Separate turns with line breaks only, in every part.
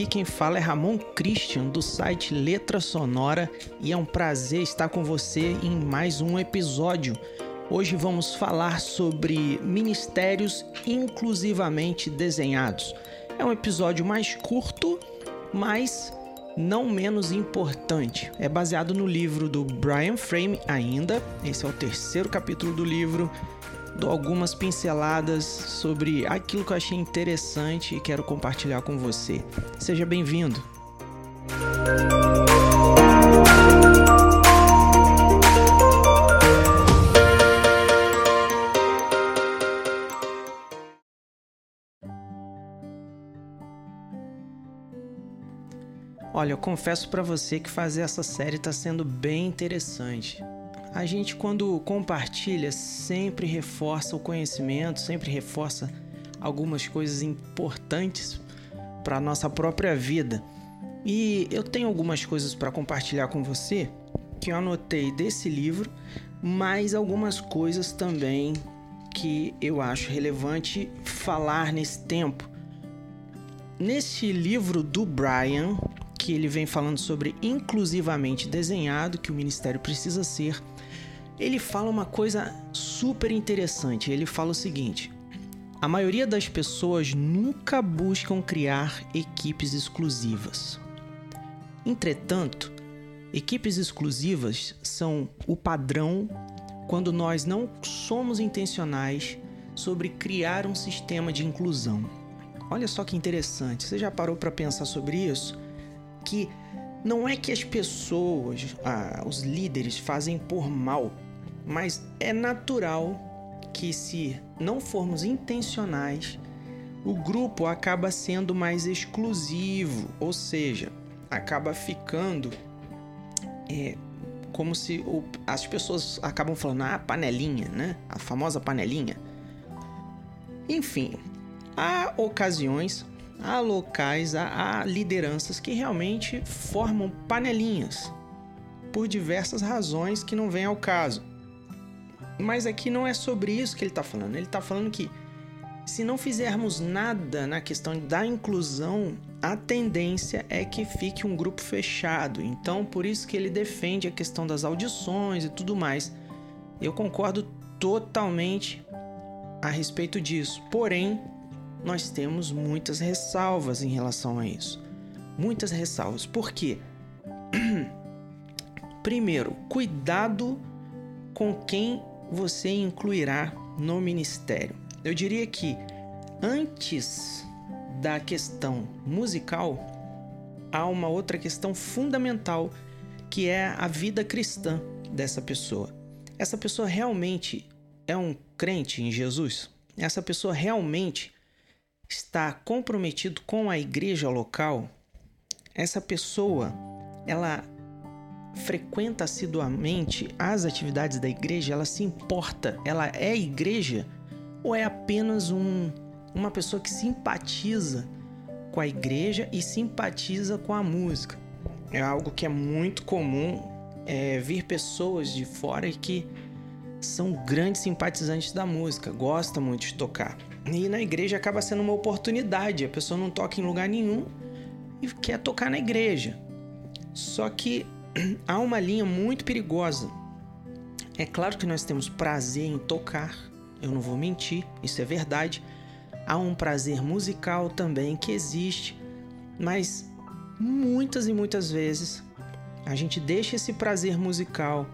Aqui quem fala é Ramon Christian do site Letra Sonora e é um prazer estar com você em mais um episódio. Hoje vamos falar sobre ministérios inclusivamente desenhados. É um episódio mais curto, mas não menos importante. É baseado no livro do Brian Frame ainda. Esse é o terceiro capítulo do livro dou algumas pinceladas sobre aquilo que eu achei interessante e quero compartilhar com você. Seja bem-vindo! Olha, eu confesso para você que fazer essa série está sendo bem interessante a gente quando compartilha sempre reforça o conhecimento, sempre reforça algumas coisas importantes para a nossa própria vida. E eu tenho algumas coisas para compartilhar com você que eu anotei desse livro, mas algumas coisas também que eu acho relevante falar nesse tempo. Nesse livro do Brian, que ele vem falando sobre inclusivamente desenhado, que o ministério precisa ser, ele fala uma coisa super interessante. Ele fala o seguinte: a maioria das pessoas nunca buscam criar equipes exclusivas. Entretanto, equipes exclusivas são o padrão quando nós não somos intencionais sobre criar um sistema de inclusão. Olha só que interessante. Você já parou para pensar sobre isso? Que não é que as pessoas, ah, os líderes, fazem por mal mas é natural que, se não formos intencionais, o grupo acaba sendo mais exclusivo, ou seja, acaba ficando é, como se o, as pessoas acabam falando, ah, panelinha, né? A famosa panelinha. Enfim, há ocasiões, há locais, há, há lideranças que realmente formam panelinhas por diversas razões que não vêm ao caso. Mas aqui não é sobre isso que ele está falando. Ele está falando que se não fizermos nada na questão da inclusão, a tendência é que fique um grupo fechado. Então, por isso que ele defende a questão das audições e tudo mais. Eu concordo totalmente a respeito disso. Porém, nós temos muitas ressalvas em relação a isso. Muitas ressalvas. Por quê? Primeiro, cuidado com quem você incluirá no ministério? Eu diria que antes da questão musical, há uma outra questão fundamental que é a vida cristã dessa pessoa. Essa pessoa realmente é um crente em Jesus? Essa pessoa realmente está comprometido com a igreja local? Essa pessoa, ela frequenta assiduamente as atividades da igreja, ela se importa, ela é igreja ou é apenas um, uma pessoa que simpatiza com a igreja e simpatiza com a música? É algo que é muito comum é, vir pessoas de fora que são grandes simpatizantes da música, gostam muito de tocar. E na igreja acaba sendo uma oportunidade, a pessoa não toca em lugar nenhum e quer tocar na igreja. Só que há uma linha muito perigosa. É claro que nós temos prazer em tocar, eu não vou mentir, isso é verdade. Há um prazer musical também que existe, mas muitas e muitas vezes a gente deixa esse prazer musical,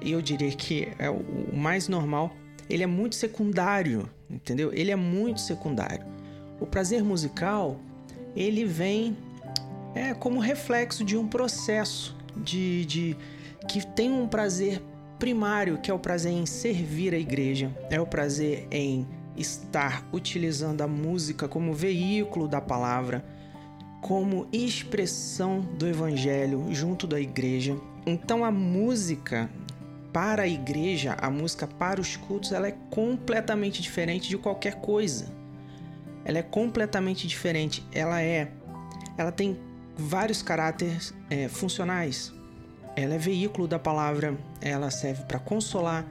e eu diria que é o mais normal, ele é muito secundário, entendeu? Ele é muito secundário. O prazer musical, ele vem é como reflexo de um processo de, de que tem um prazer primário, que é o prazer em servir a igreja, é o prazer em estar utilizando a música como veículo da palavra, como expressão do evangelho junto da igreja. Então a música para a igreja, a música para os cultos, ela é completamente diferente de qualquer coisa. Ela é completamente diferente. Ela é, ela tem vários caráteres é, funcionais. Ela é veículo da palavra, ela serve para consolar,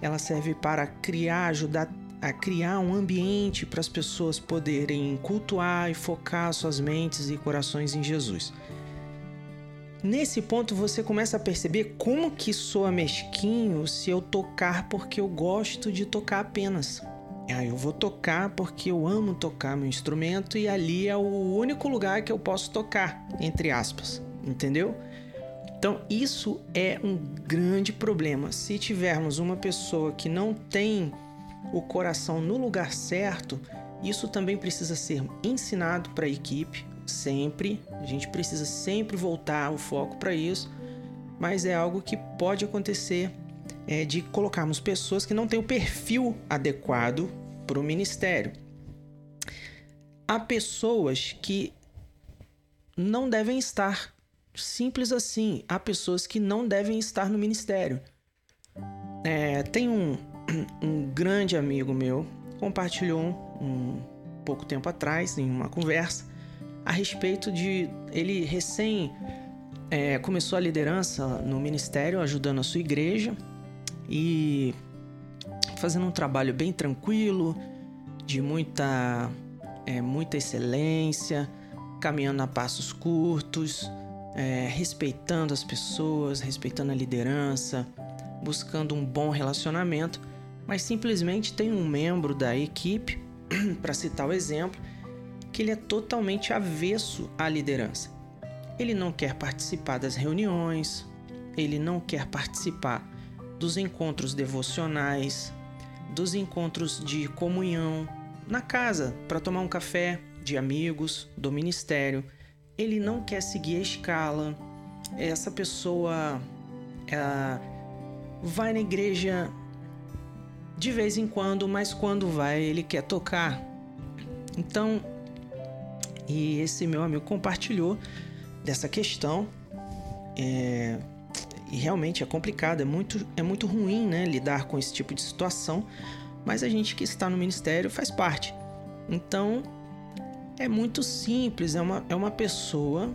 ela serve para criar, ajudar a criar um ambiente para as pessoas poderem cultuar e focar suas mentes e corações em Jesus. Nesse ponto você começa a perceber como que soa mesquinho se eu tocar porque eu gosto de tocar apenas. Ah, eu vou tocar porque eu amo tocar meu instrumento e ali é o único lugar que eu posso tocar, entre aspas, entendeu? Então, isso é um grande problema. Se tivermos uma pessoa que não tem o coração no lugar certo, isso também precisa ser ensinado para a equipe, sempre. A gente precisa sempre voltar o foco para isso, mas é algo que pode acontecer é, de colocarmos pessoas que não têm o perfil adequado para o ministério. Há pessoas que não devem estar. Simples assim. Há pessoas que não devem estar no ministério. É, tem um, um grande amigo meu compartilhou um, um pouco tempo atrás em uma conversa a respeito de ele recém é, começou a liderança no ministério ajudando a sua igreja e fazendo um trabalho bem tranquilo, de muita, é, muita excelência, caminhando a passos curtos, é, respeitando as pessoas, respeitando a liderança, buscando um bom relacionamento, mas simplesmente tem um membro da equipe, para citar o exemplo, que ele é totalmente avesso à liderança. Ele não quer participar das reuniões, ele não quer participar dos encontros devocionais, dos encontros de comunhão na casa para tomar um café, de amigos, do ministério. Ele não quer seguir a escala. Essa pessoa vai na igreja de vez em quando, mas quando vai ele quer tocar. Então, e esse meu amigo compartilhou dessa questão. É, e realmente é complicado, é muito, é muito ruim né, lidar com esse tipo de situação, mas a gente que está no ministério faz parte. Então é muito simples, é uma, é uma pessoa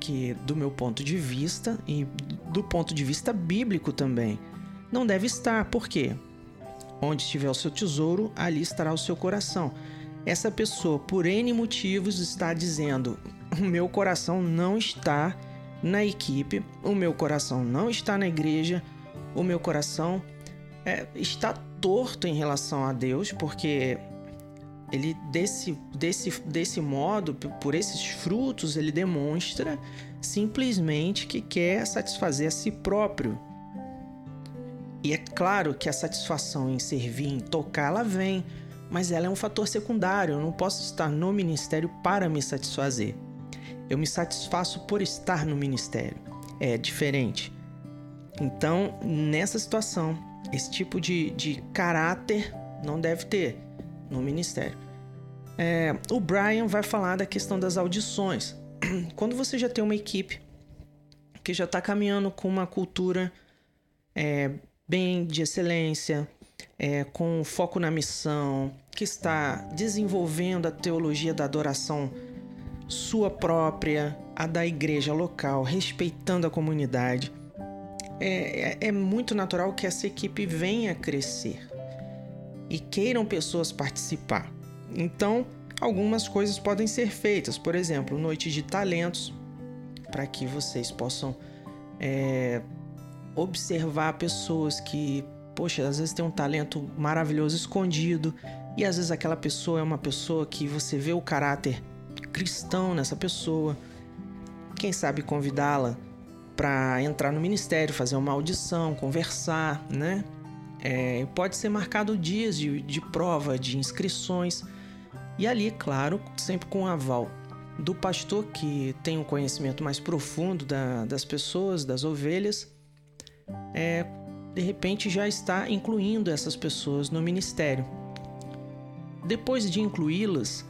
que, do meu ponto de vista e do ponto de vista bíblico também, não deve estar. Por quê? Onde estiver o seu tesouro, ali estará o seu coração. Essa pessoa, por N motivos, está dizendo: o meu coração não está na equipe, o meu coração não está na igreja, o meu coração é, está torto em relação a Deus, porque ele desse, desse, desse modo, por esses frutos, ele demonstra simplesmente que quer satisfazer a si próprio. E é claro que a satisfação em servir, em tocar, ela vem, mas ela é um fator secundário. Eu não posso estar no ministério para me satisfazer. Eu me satisfaço por estar no ministério. É diferente. Então, nessa situação, esse tipo de, de caráter não deve ter no ministério. É, o Brian vai falar da questão das audições. Quando você já tem uma equipe que já está caminhando com uma cultura é, bem de excelência, é, com foco na missão, que está desenvolvendo a teologia da adoração sua própria, a da igreja local, respeitando a comunidade. É, é, é muito natural que essa equipe venha crescer e queiram pessoas participar. Então, algumas coisas podem ser feitas, por exemplo, noite de talentos, para que vocês possam é, observar pessoas que, poxa, às vezes tem um talento maravilhoso escondido e às vezes aquela pessoa é uma pessoa que você vê o caráter cristão nessa pessoa. Quem sabe convidá-la para entrar no ministério, fazer uma audição, conversar, né? É, pode ser marcado dias de, de prova, de inscrições. E ali, claro, sempre com o aval do pastor que tem um conhecimento mais profundo da, das pessoas, das ovelhas, é, de repente já está incluindo essas pessoas no ministério. Depois de incluí-las,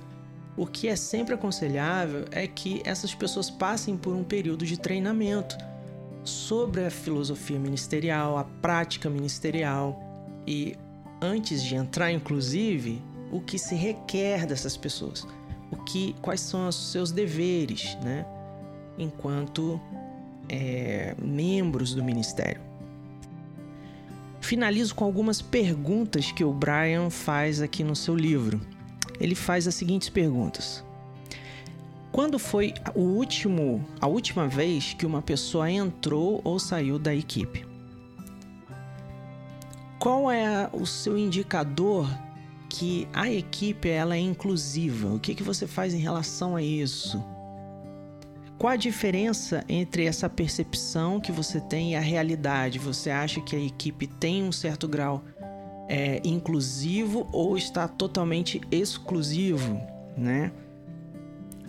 o que é sempre aconselhável é que essas pessoas passem por um período de treinamento sobre a filosofia ministerial, a prática ministerial e antes de entrar inclusive o que se requer dessas pessoas, o que, quais são os seus deveres, né, enquanto é, membros do ministério. finalizo com algumas perguntas que o Brian faz aqui no seu livro. Ele faz as seguintes perguntas: Quando foi o último, a última vez que uma pessoa entrou ou saiu da equipe? Qual é o seu indicador que a equipe ela é inclusiva? O que, que você faz em relação a isso? Qual a diferença entre essa percepção que você tem e a realidade? Você acha que a equipe tem um certo grau é, inclusivo ou está totalmente exclusivo, né?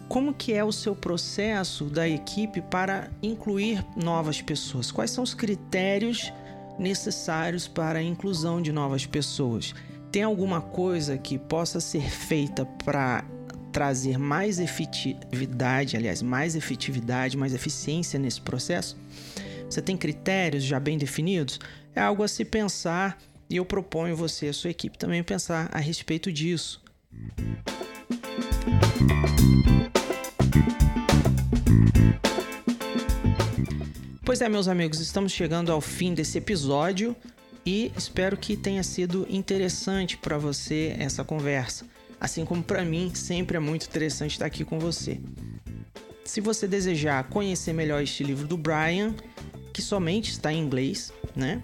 Como que é o seu processo da equipe para incluir novas pessoas? Quais são os critérios necessários para a inclusão de novas pessoas. Tem alguma coisa que possa ser feita para trazer mais efetividade, aliás, mais efetividade, mais eficiência nesse processo? Você tem critérios já bem definidos? É algo a se pensar e eu proponho você e a sua equipe também pensar a respeito disso. Pois é, meus amigos, estamos chegando ao fim desse episódio e espero que tenha sido interessante para você essa conversa. Assim como para mim, sempre é muito interessante estar aqui com você. Se você desejar conhecer melhor este livro do Brian, que somente está em inglês, né?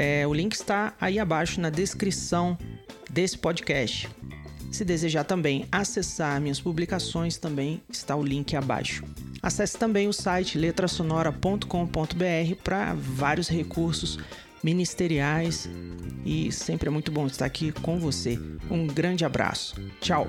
É, o link está aí abaixo na descrição desse podcast. Se desejar também acessar minhas publicações, também está o link abaixo. Acesse também o site letrasonora.com.br para vários recursos ministeriais e sempre é muito bom estar aqui com você. Um grande abraço. Tchau.